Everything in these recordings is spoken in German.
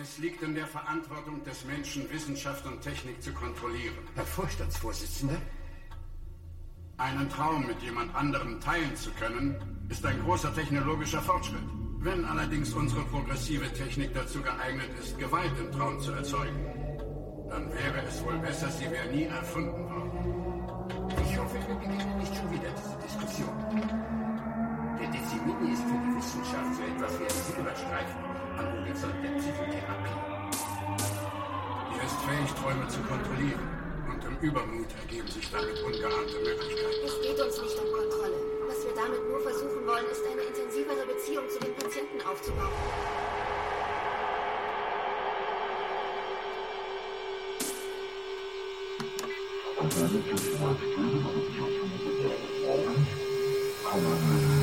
Es liegt in der Verantwortung des Menschen, Wissenschaft und Technik zu kontrollieren. Herr Vorstandsvorsitzender? Einen Traum mit jemand anderem teilen zu können, ist ein großer technologischer Fortschritt. Wenn allerdings unsere progressive Technik dazu geeignet ist, Gewalt im Traum zu erzeugen, dann wäre es wohl besser, sie wäre nie erfunden worden. Träume zu kontrollieren. Und im Übermut ergeben sich damit ungeahnte Möglichkeiten. Es geht uns nicht um Kontrolle. Was wir damit nur versuchen wollen, ist eine intensivere Beziehung zu den Patienten aufzubauen. Psychotherapie.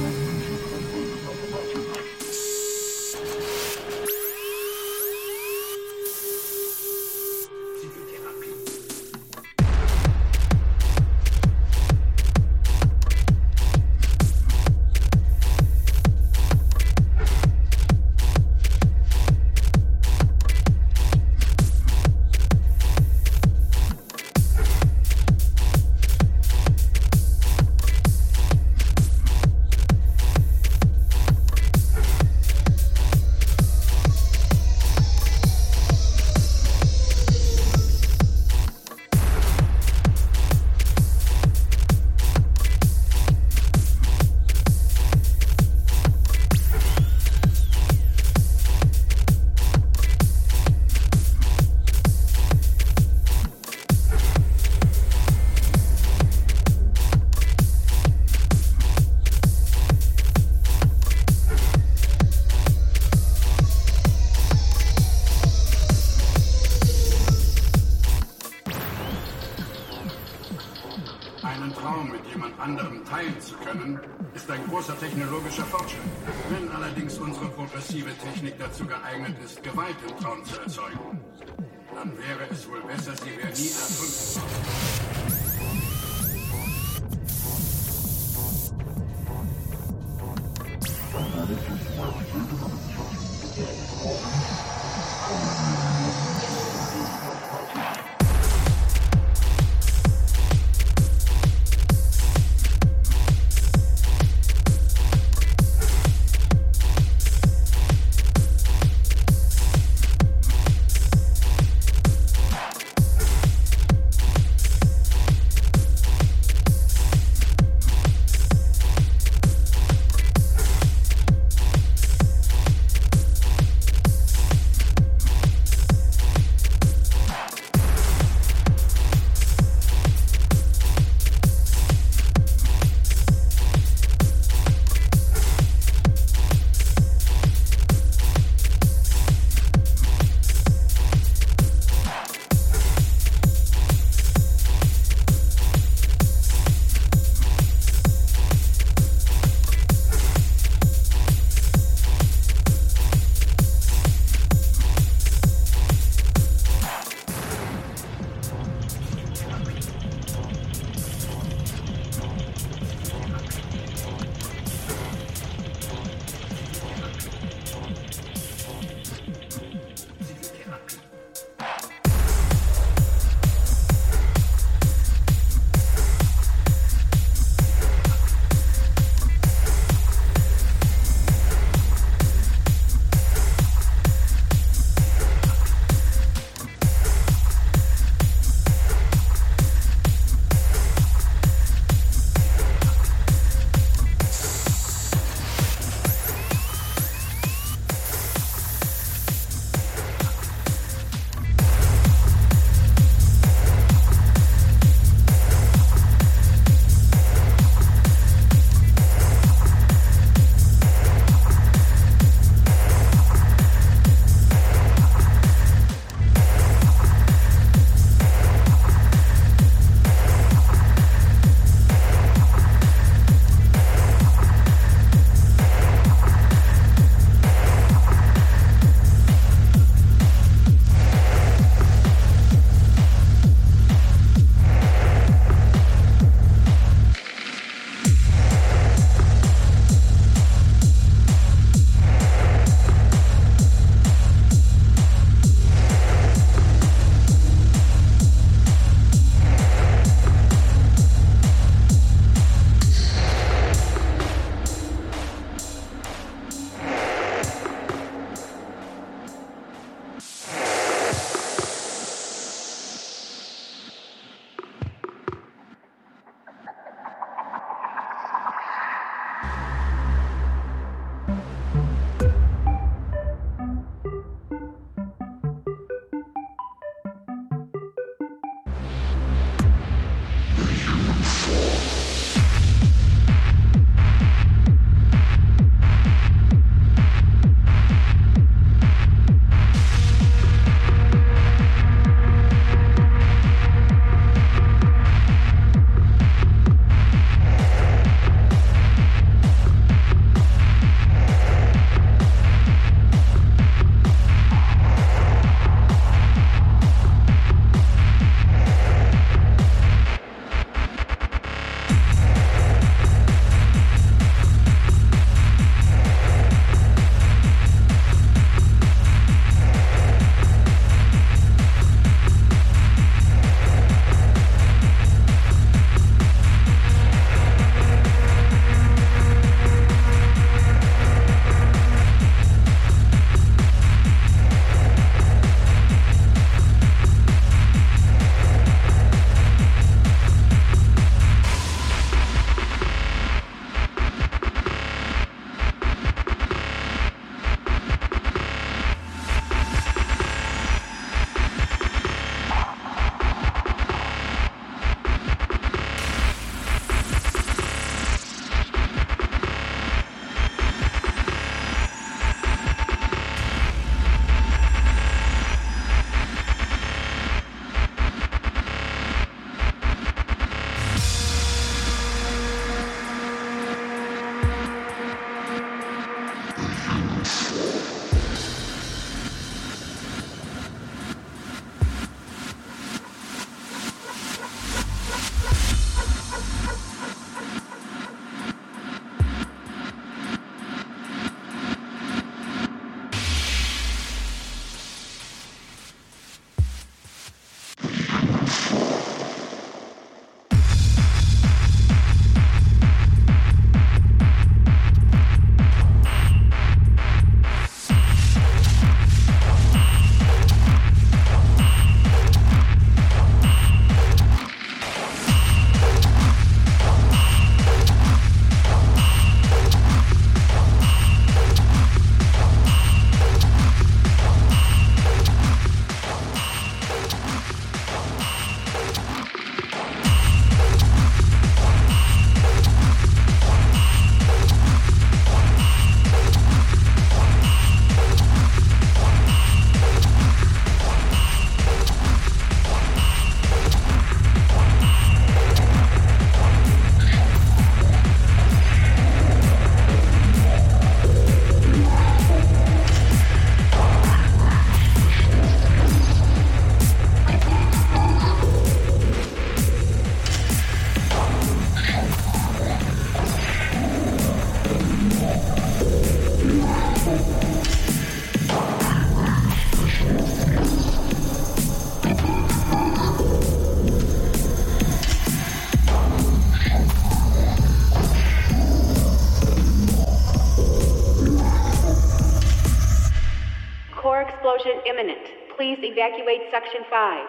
Evacuate Section 5.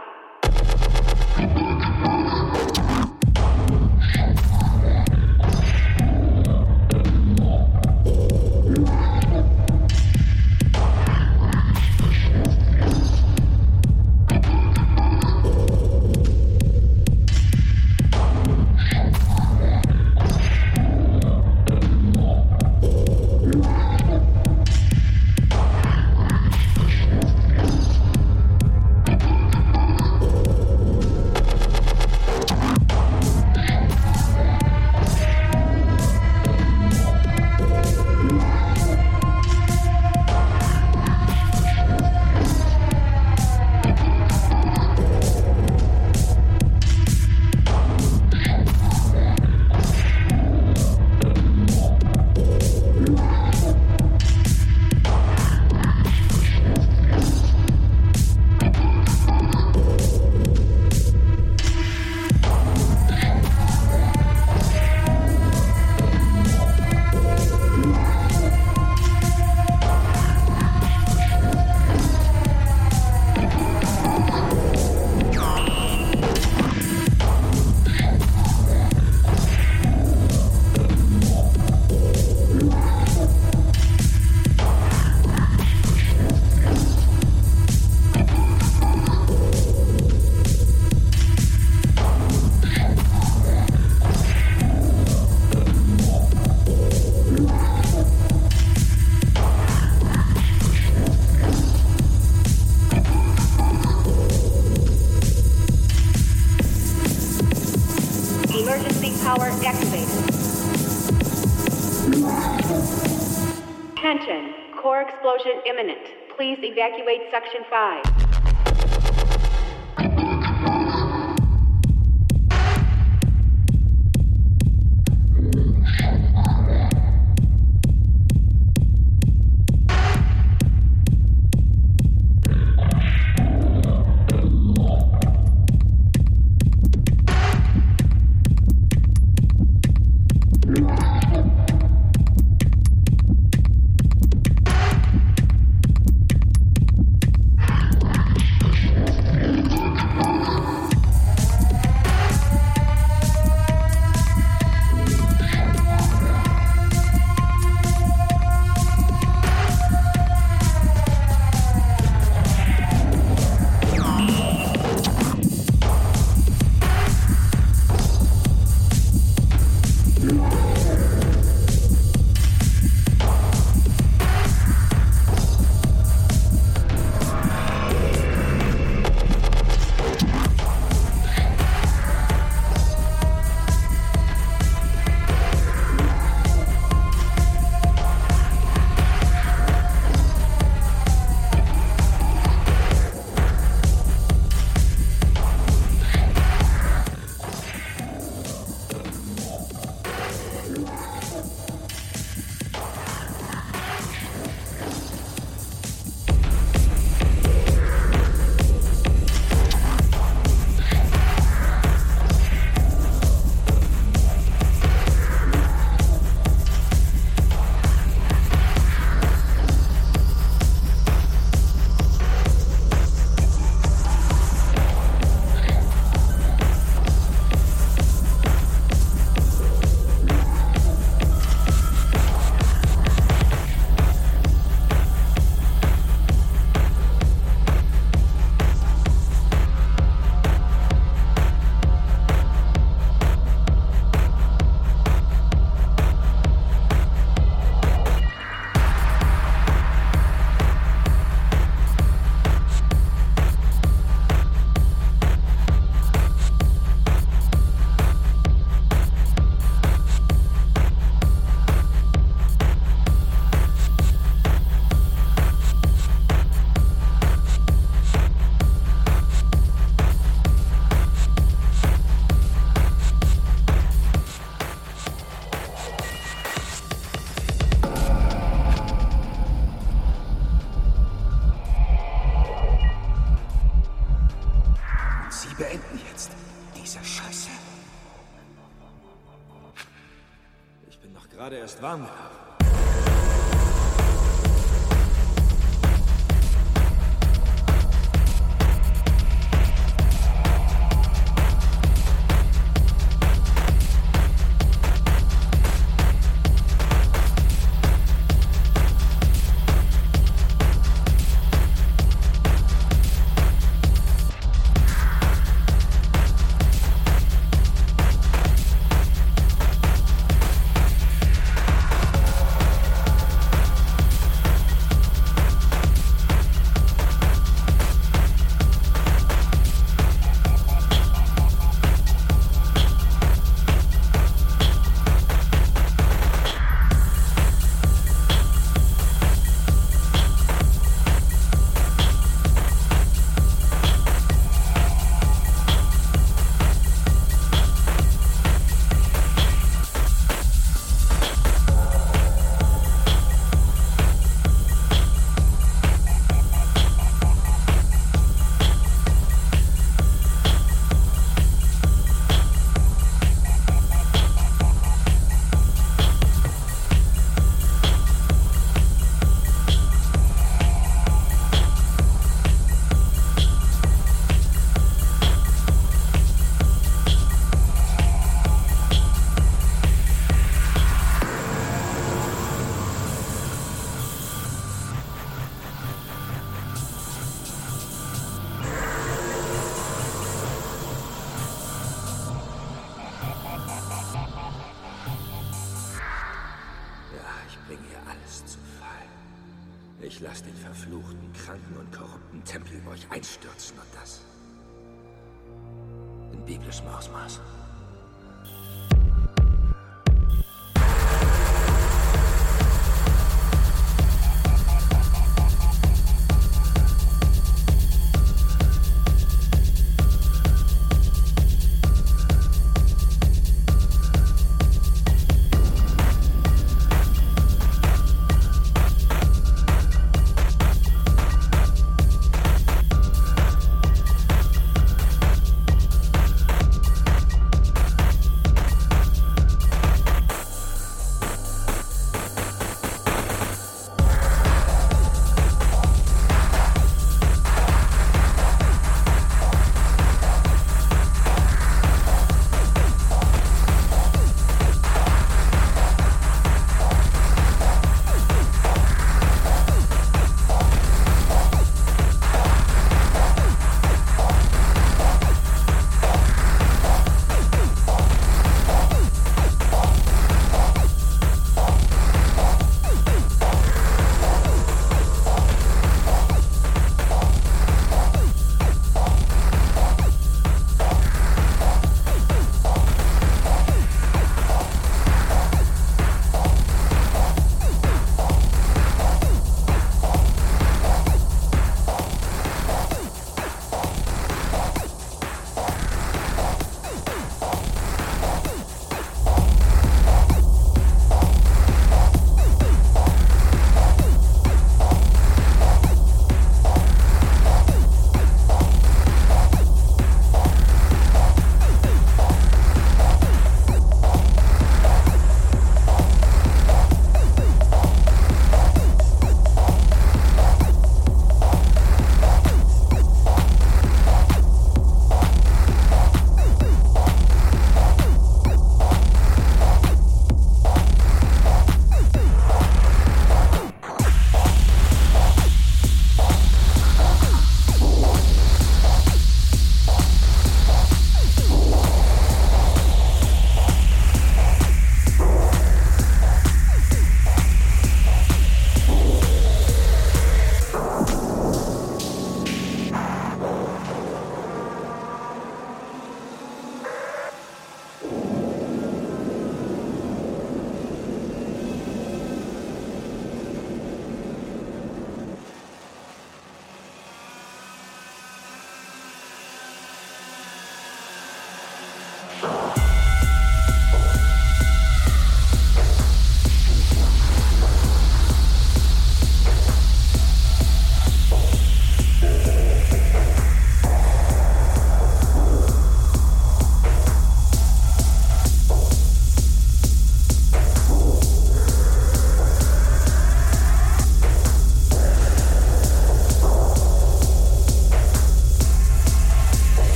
Attention, core explosion imminent. Please evacuate Section 5.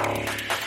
Oh,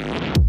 Bye.